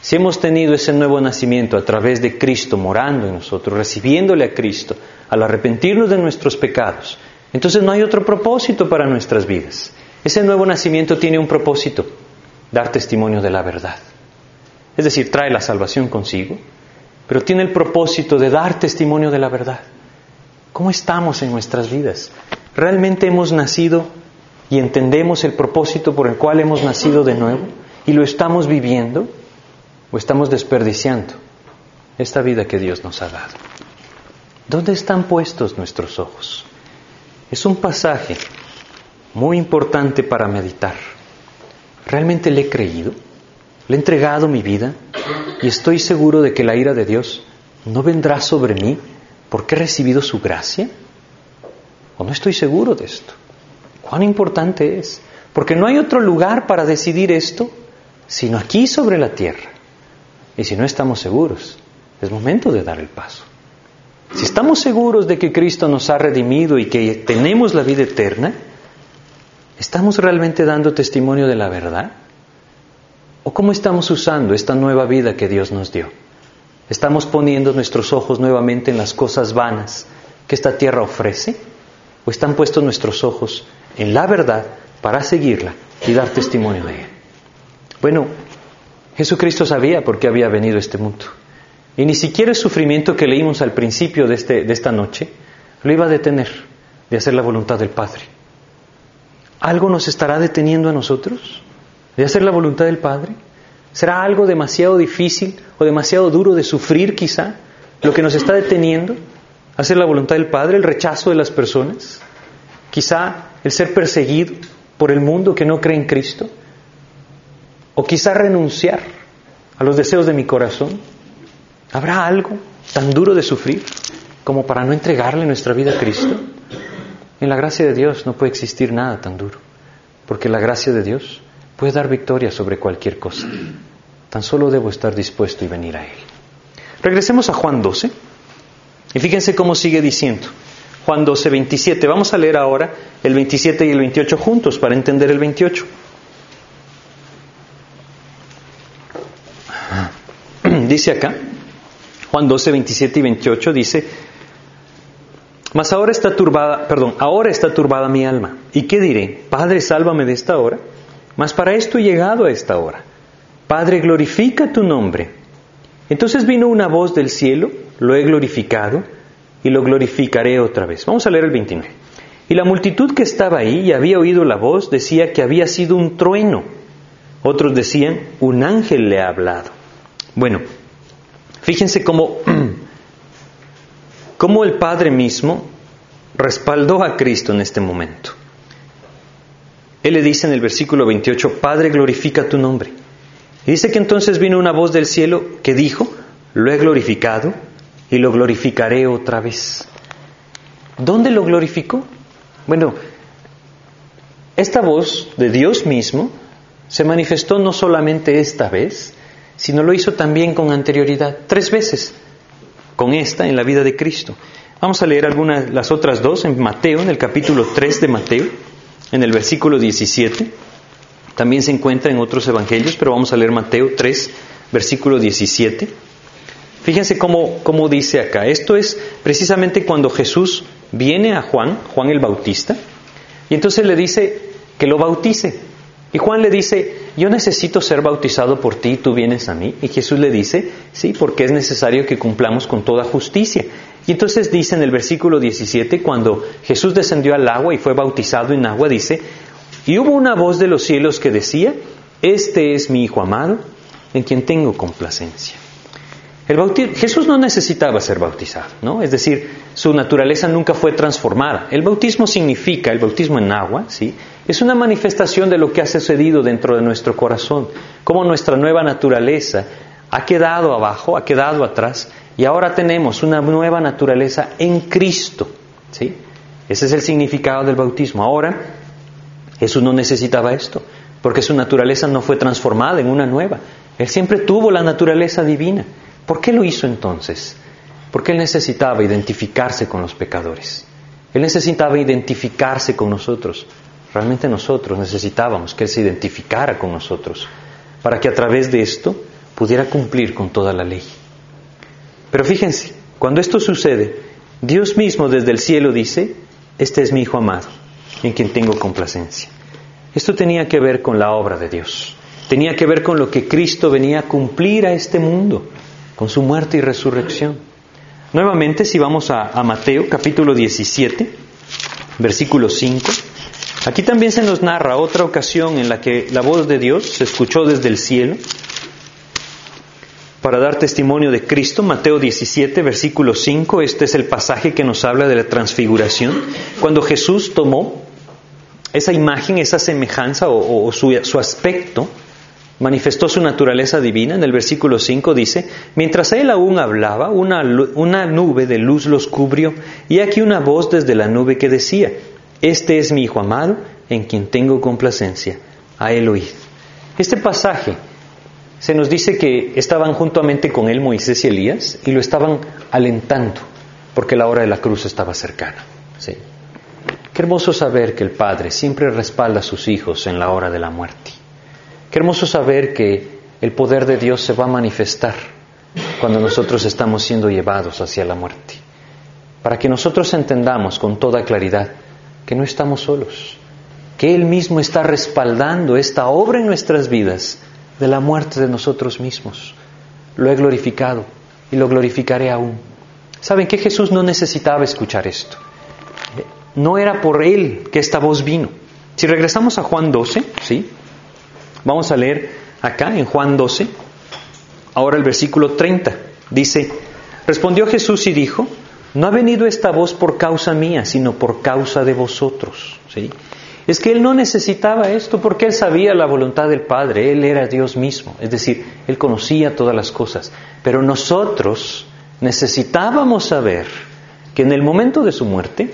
Si hemos tenido ese nuevo nacimiento a través de Cristo morando en nosotros, recibiéndole a Cristo, al arrepentirnos de nuestros pecados, entonces no hay otro propósito para nuestras vidas. Ese nuevo nacimiento tiene un propósito, dar testimonio de la verdad. Es decir, trae la salvación consigo, pero tiene el propósito de dar testimonio de la verdad. ¿Cómo estamos en nuestras vidas? ¿Realmente hemos nacido y entendemos el propósito por el cual hemos nacido de nuevo y lo estamos viviendo o estamos desperdiciando esta vida que Dios nos ha dado? ¿Dónde están puestos nuestros ojos? Es un pasaje muy importante para meditar. ¿Realmente le he creído? ¿Le he entregado mi vida? Y estoy seguro de que la ira de Dios no vendrá sobre mí porque he recibido su gracia. ¿O no estoy seguro de esto? ¿Cuán importante es? Porque no hay otro lugar para decidir esto sino aquí sobre la tierra. Y si no estamos seguros, es momento de dar el paso. Si estamos seguros de que Cristo nos ha redimido y que tenemos la vida eterna, ¿estamos realmente dando testimonio de la verdad? ¿O cómo estamos usando esta nueva vida que Dios nos dio? ¿Estamos poniendo nuestros ojos nuevamente en las cosas vanas que esta tierra ofrece? ¿O están puestos nuestros ojos en la verdad para seguirla y dar testimonio de Él? Bueno, Jesucristo sabía por qué había venido a este mundo. Y ni siquiera el sufrimiento que leímos al principio de, este, de esta noche lo iba a detener de hacer la voluntad del Padre. ¿Algo nos estará deteniendo a nosotros de hacer la voluntad del Padre? ¿Será algo demasiado difícil o demasiado duro de sufrir quizá lo que nos está deteniendo? ¿Hacer la voluntad del Padre, el rechazo de las personas? Quizá el ser perseguido por el mundo que no cree en Cristo. O quizá renunciar a los deseos de mi corazón ¿Habrá algo tan duro de sufrir como para no entregarle nuestra vida a Cristo? En la gracia de Dios no puede existir nada tan duro, porque la gracia de Dios puede dar victoria sobre cualquier cosa. Tan solo debo estar dispuesto y venir a Él. Regresemos a Juan 12 y fíjense cómo sigue diciendo. Juan 12, 27. Vamos a leer ahora el 27 y el 28 juntos para entender el 28. Dice acá, Juan 12, 27 y 28 dice, mas ahora está turbada, perdón, ahora está turbada mi alma. ¿Y qué diré? Padre, sálvame de esta hora. Mas para esto he llegado a esta hora. Padre, glorifica tu nombre. Entonces vino una voz del cielo, lo he glorificado y lo glorificaré otra vez. Vamos a leer el 29. Y la multitud que estaba ahí y había oído la voz decía que había sido un trueno. Otros decían, un ángel le ha hablado. Bueno, Fíjense cómo, cómo el Padre mismo respaldó a Cristo en este momento. Él le dice en el versículo 28, Padre, glorifica tu nombre. Y dice que entonces vino una voz del cielo que dijo, lo he glorificado y lo glorificaré otra vez. ¿Dónde lo glorificó? Bueno, esta voz de Dios mismo se manifestó no solamente esta vez, sino lo hizo también con anterioridad, tres veces, con esta en la vida de Cristo. Vamos a leer algunas, las otras dos en Mateo, en el capítulo 3 de Mateo, en el versículo 17. También se encuentra en otros evangelios, pero vamos a leer Mateo 3, versículo 17. Fíjense cómo, cómo dice acá. Esto es precisamente cuando Jesús viene a Juan, Juan el Bautista, y entonces le dice que lo bautice. Y Juan le dice, yo necesito ser bautizado por ti tú vienes a mí. Y Jesús le dice, sí, porque es necesario que cumplamos con toda justicia. Y entonces dice en el versículo 17, cuando Jesús descendió al agua y fue bautizado en agua, dice, y hubo una voz de los cielos que decía, este es mi Hijo amado, en quien tengo complacencia. El Jesús no necesitaba ser bautizado, ¿no? Es decir, su naturaleza nunca fue transformada. El bautismo significa, el bautismo en agua, ¿sí? Es una manifestación de lo que ha sucedido dentro de nuestro corazón, cómo nuestra nueva naturaleza ha quedado abajo, ha quedado atrás, y ahora tenemos una nueva naturaleza en Cristo, ¿sí? Ese es el significado del bautismo. Ahora, Jesús no necesitaba esto, porque su naturaleza no fue transformada en una nueva. Él siempre tuvo la naturaleza divina. ¿Por qué lo hizo entonces? Porque él necesitaba identificarse con los pecadores. Él necesitaba identificarse con nosotros. Realmente nosotros necesitábamos que Él se identificara con nosotros para que a través de esto pudiera cumplir con toda la ley. Pero fíjense, cuando esto sucede, Dios mismo desde el cielo dice, este es mi Hijo amado, en quien tengo complacencia. Esto tenía que ver con la obra de Dios, tenía que ver con lo que Cristo venía a cumplir a este mundo con su muerte y resurrección. Nuevamente, si vamos a, Mateo capítulo 17, versículo 5, aquí también se nos narra otra ocasión en la que la voz de Dios se escuchó desde el cielo para dar testimonio de Cristo. Mateo 17, versículo 5, este es el pasaje que nos habla de la transfiguración, cuando Jesús tomó esa imagen, esa semejanza o, su, su aspecto, manifestó su naturaleza divina. En el versículo 5 dice, mientras él aún hablaba, una, una, nube de luz los cubrió, y aquí una voz desde la nube que decía, Este es mi Hijo amado, en quien tengo complacencia, a él oíd. Este pasaje se nos dice que estaban juntamente con él Moisés y Elías y lo estaban alentando, porque la hora de la cruz estaba cercana. ¿sí? Qué hermoso saber que el Padre siempre respalda a sus hijos en la hora de la muerte. Qué hermoso saber que el poder de Dios se va a manifestar cuando nosotros estamos siendo llevados hacia la muerte. Para que nosotros entendamos con toda claridad que no estamos solos, que Él mismo está respaldando esta obra en nuestras vidas de la muerte de nosotros mismos. Lo he glorificado y lo glorificaré aún. ¿Saben que Jesús no necesitaba escuchar esto? No era por Él que esta voz vino. Si regresamos a Juan 12, ¿sí? Vamos a leer acá en Juan 12, ahora el versículo 30. Dice, respondió Jesús y dijo, no ha venido esta voz por causa mía, sino por causa de vosotros. ¿Sí? Es que él no necesitaba esto porque él sabía la voluntad del Padre, él era Dios mismo, es decir, él conocía todas las cosas. Pero nosotros necesitábamos saber que en el momento de su muerte,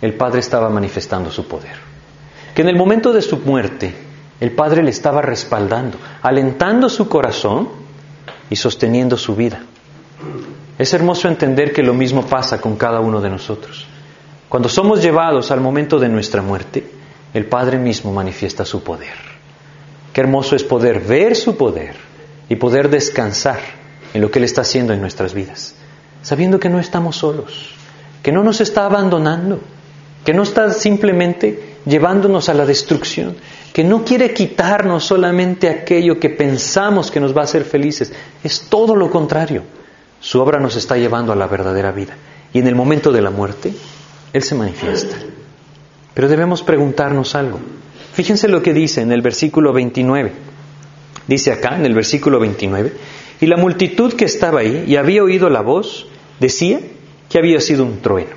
el Padre estaba manifestando su poder. Que en el momento de su muerte, el Padre le estaba respaldando, alentando su corazón y sosteniendo su vida. Es hermoso entender que lo mismo pasa con cada uno de nosotros. Cuando somos llevados al momento de nuestra muerte, el Padre mismo manifiesta su poder. Qué hermoso es poder ver su poder y poder descansar en lo que Él está haciendo en nuestras vidas, sabiendo que no estamos solos, que no nos está abandonando, que no está simplemente llevándonos a la destrucción, que no quiere quitarnos solamente aquello que pensamos que nos va a hacer felices, es todo lo contrario. Su obra nos está llevando a la verdadera vida. Y en el momento de la muerte, Él se manifiesta. Pero debemos preguntarnos algo. Fíjense lo que dice en el versículo 29. Dice acá, en el versículo 29, y la multitud que estaba ahí y había oído la voz, decía que había sido un trueno.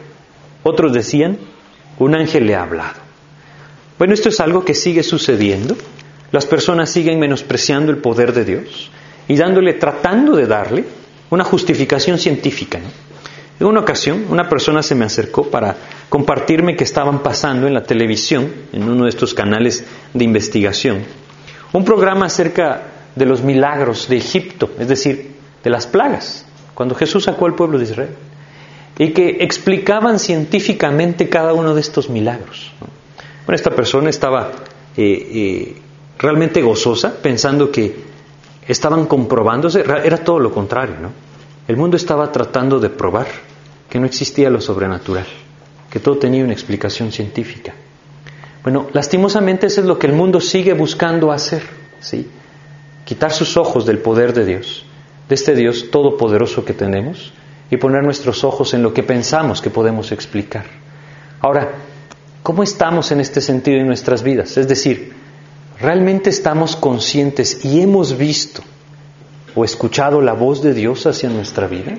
Otros decían, un ángel le ha hablado. Bueno, esto es algo que sigue sucediendo. Las personas siguen menospreciando el poder de Dios y dándole, tratando de darle una justificación científica. En una ocasión, una persona se me acercó para compartirme que estaban pasando en la televisión, en uno de estos canales de investigación, un programa acerca de los milagros de Egipto, es decir, de las plagas, cuando Jesús sacó al pueblo de Israel, y que explicaban científicamente cada uno de estos milagros. Bueno, esta persona estaba eh, eh, realmente gozosa, pensando que estaban comprobándose, era todo lo contrario, ¿no? El mundo estaba tratando de probar que no existía lo sobrenatural, que todo tenía una explicación científica. Bueno, lastimosamente eso es lo que el mundo sigue buscando hacer, ¿sí? Quitar sus ojos del poder de Dios, de este Dios todopoderoso que tenemos, y poner nuestros ojos en lo que pensamos que podemos explicar. Ahora, ¿cómo estamos en este sentido en nuestras vidas? Es decir, ¿realmente estamos conscientes y hemos visto o escuchado la voz de Dios hacia nuestra vida?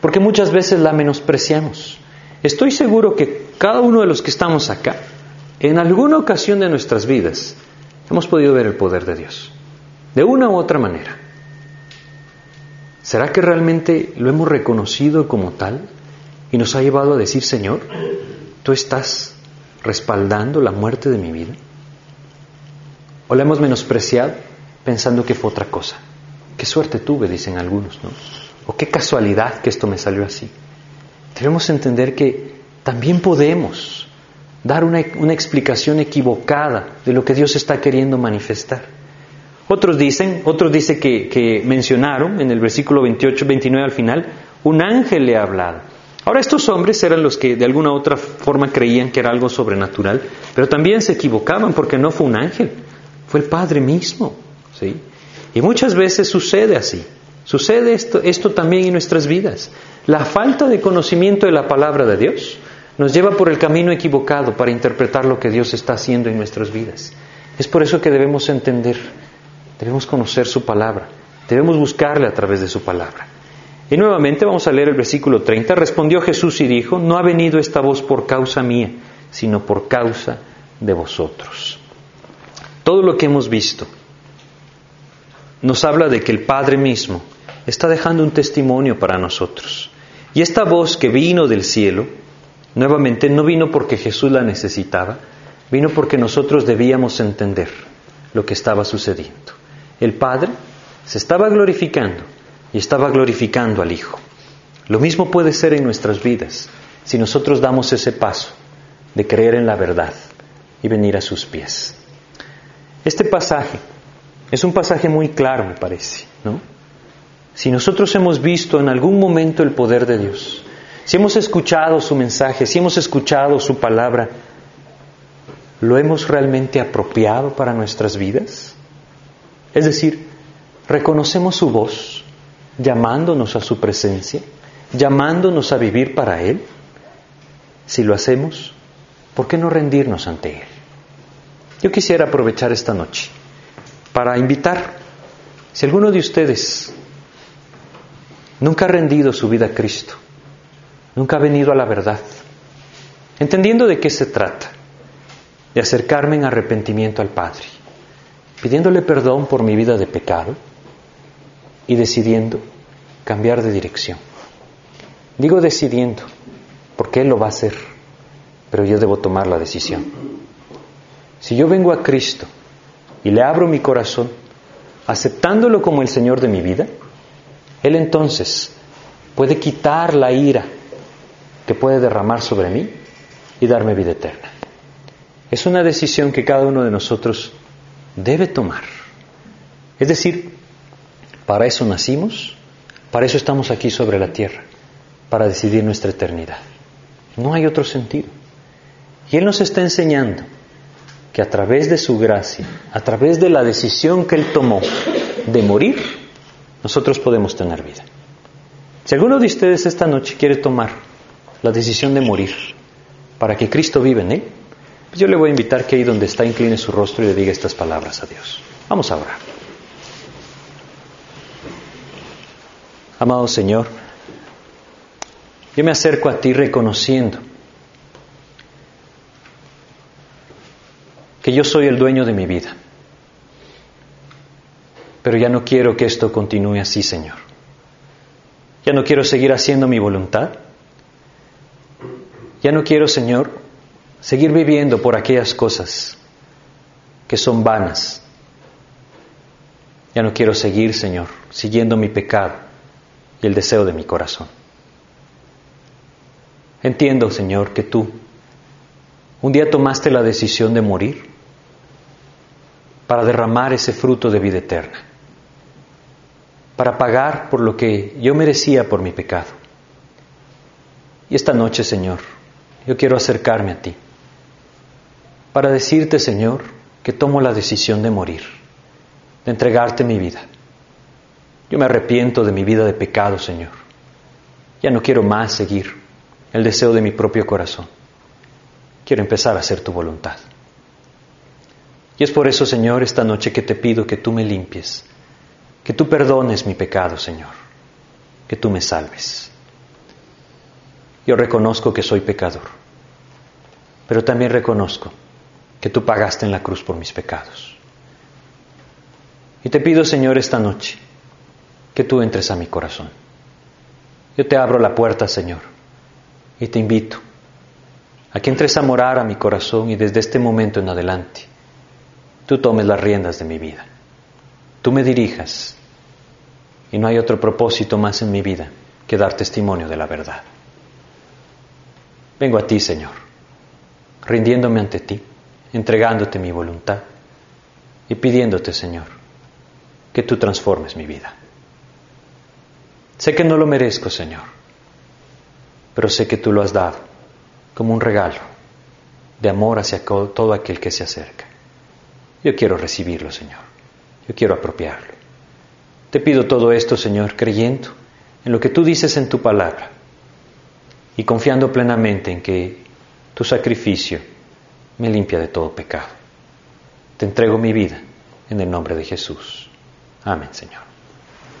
Porque muchas veces la menospreciamos. Estoy seguro que cada uno de los que estamos acá, en alguna ocasión de nuestras vidas, hemos podido ver el poder de Dios, de una u otra manera. ¿Será que realmente lo hemos reconocido como tal y nos ha llevado a decir, Señor, tú estás respaldando la muerte de mi vida? ¿O la hemos menospreciado pensando que fue otra cosa? Qué suerte tuve, dicen algunos, ¿no? O qué casualidad que esto me salió así. Debemos entender que también podemos dar una, una explicación equivocada de lo que Dios está queriendo manifestar. Otros dicen, otros dicen que, mencionaron en el versículo 28, 29 al final, un ángel le ha hablado. Ahora estos hombres eran los que de alguna otra forma creían que era algo sobrenatural, pero también se equivocaban porque no fue un ángel, fue el Padre mismo. ¿sí? Y muchas veces sucede así. Sucede esto, esto también en nuestras vidas. La falta de conocimiento de la palabra de Dios nos lleva por el camino equivocado para interpretar lo que Dios está haciendo en nuestras vidas. Es por eso que debemos entender Debemos conocer su palabra, debemos buscarle a través de su palabra. Y nuevamente vamos a leer el versículo 30. Respondió Jesús y dijo, no ha venido esta voz por causa mía, sino por causa de vosotros. Todo lo que hemos visto nos habla de que el Padre mismo está dejando un testimonio para nosotros. Y esta voz que vino del cielo, nuevamente no vino porque Jesús la necesitaba, vino porque nosotros debíamos entender lo que estaba sucediendo el Padre se estaba glorificando y estaba glorificando al Hijo. Lo mismo puede ser en nuestras vidas si nosotros damos ese paso de creer en la verdad y venir a sus pies. Este pasaje es un pasaje muy claro, me parece, ¿no? Si nosotros hemos visto en algún momento el poder de Dios, si hemos escuchado su mensaje, si hemos escuchado su palabra, ¿lo hemos realmente apropiado para nuestras vidas? Es decir, reconocemos su voz, llamándonos a su presencia, llamándonos a vivir para Él. Si lo hacemos, ¿por qué no rendirnos ante Él? Yo quisiera aprovechar esta noche para invitar, si alguno de ustedes nunca ha rendido su vida a Cristo, nunca ha venido a la verdad, entendiendo de qué se trata, de acercarme en arrepentimiento al Padre pidiéndole perdón por mi vida de pecado y decidiendo cambiar de dirección. Digo decidiendo, porque Él lo va a hacer, pero yo debo tomar la decisión. Si yo vengo a Cristo y le abro mi corazón, aceptándolo como el Señor de mi vida, Él entonces puede quitar la ira que puede derramar sobre mí y darme vida eterna. Es una decisión que cada uno de nosotros debe tomar. Es decir, para eso nacimos, para eso estamos aquí sobre la tierra, para decidir nuestra eternidad. No hay otro sentido. Y Él nos está enseñando que a través de su gracia, a través de la decisión que Él tomó de morir, nosotros podemos tener vida. Si alguno de ustedes esta noche quiere tomar la decisión de morir para que Cristo vive en Él, pues yo le voy a invitar que ahí donde está incline su rostro y le diga estas palabras a Dios. Vamos a orar. Amado Señor, yo me acerco a ti reconociendo que yo soy el dueño de mi vida. Pero ya no quiero que esto continúe así, Señor. Ya no quiero seguir haciendo mi voluntad. Ya no quiero, Señor, seguir viviendo por aquellas cosas que son vanas. Ya no quiero seguir, Señor, siguiendo mi pecado y el deseo de mi corazón. Entiendo, Señor, que tú un día tomaste la decisión de morir para derramar ese fruto de vida eterna, para pagar por lo que yo merecía por mi pecado. Y esta noche, Señor, yo quiero acercarme a ti para decirte, Señor, que tomo la decisión de morir, de entregarte mi vida. Yo me arrepiento de mi vida de pecado, Señor. Ya no quiero más seguir el deseo de mi propio corazón. Quiero empezar a hacer tu voluntad. Y es por eso, Señor, esta noche que te pido que tú me limpies, que tú perdones mi pecado, Señor, que tú me salves. Yo reconozco que soy pecador, pero también reconozco que tú pagaste en la cruz por mis pecados. Y te pido, Señor, esta noche, que tú entres a mi corazón. Yo te abro la puerta, Señor, y te invito a que entres a morar a mi corazón y desde este momento en adelante tú tomes las riendas de mi vida. Tú me dirijas y no hay otro propósito más en mi vida que dar testimonio de la verdad. Vengo a ti, Señor, rindiéndome ante ti, entregándote mi voluntad y pidiéndote, Señor, que tú transformes mi vida. Sé que no lo merezco, Señor, pero sé que tú lo has dado como un regalo de amor hacia todo aquel que se acerca. Yo quiero recibirlo, Señor. Yo quiero apropiarlo. Te pido todo esto, Señor, creyendo en lo que tú dices en tu palabra y confiando plenamente en que tu sacrificio me limpia de todo pecado. Te entrego mi vida en el nombre de Jesús. Amén, Señor.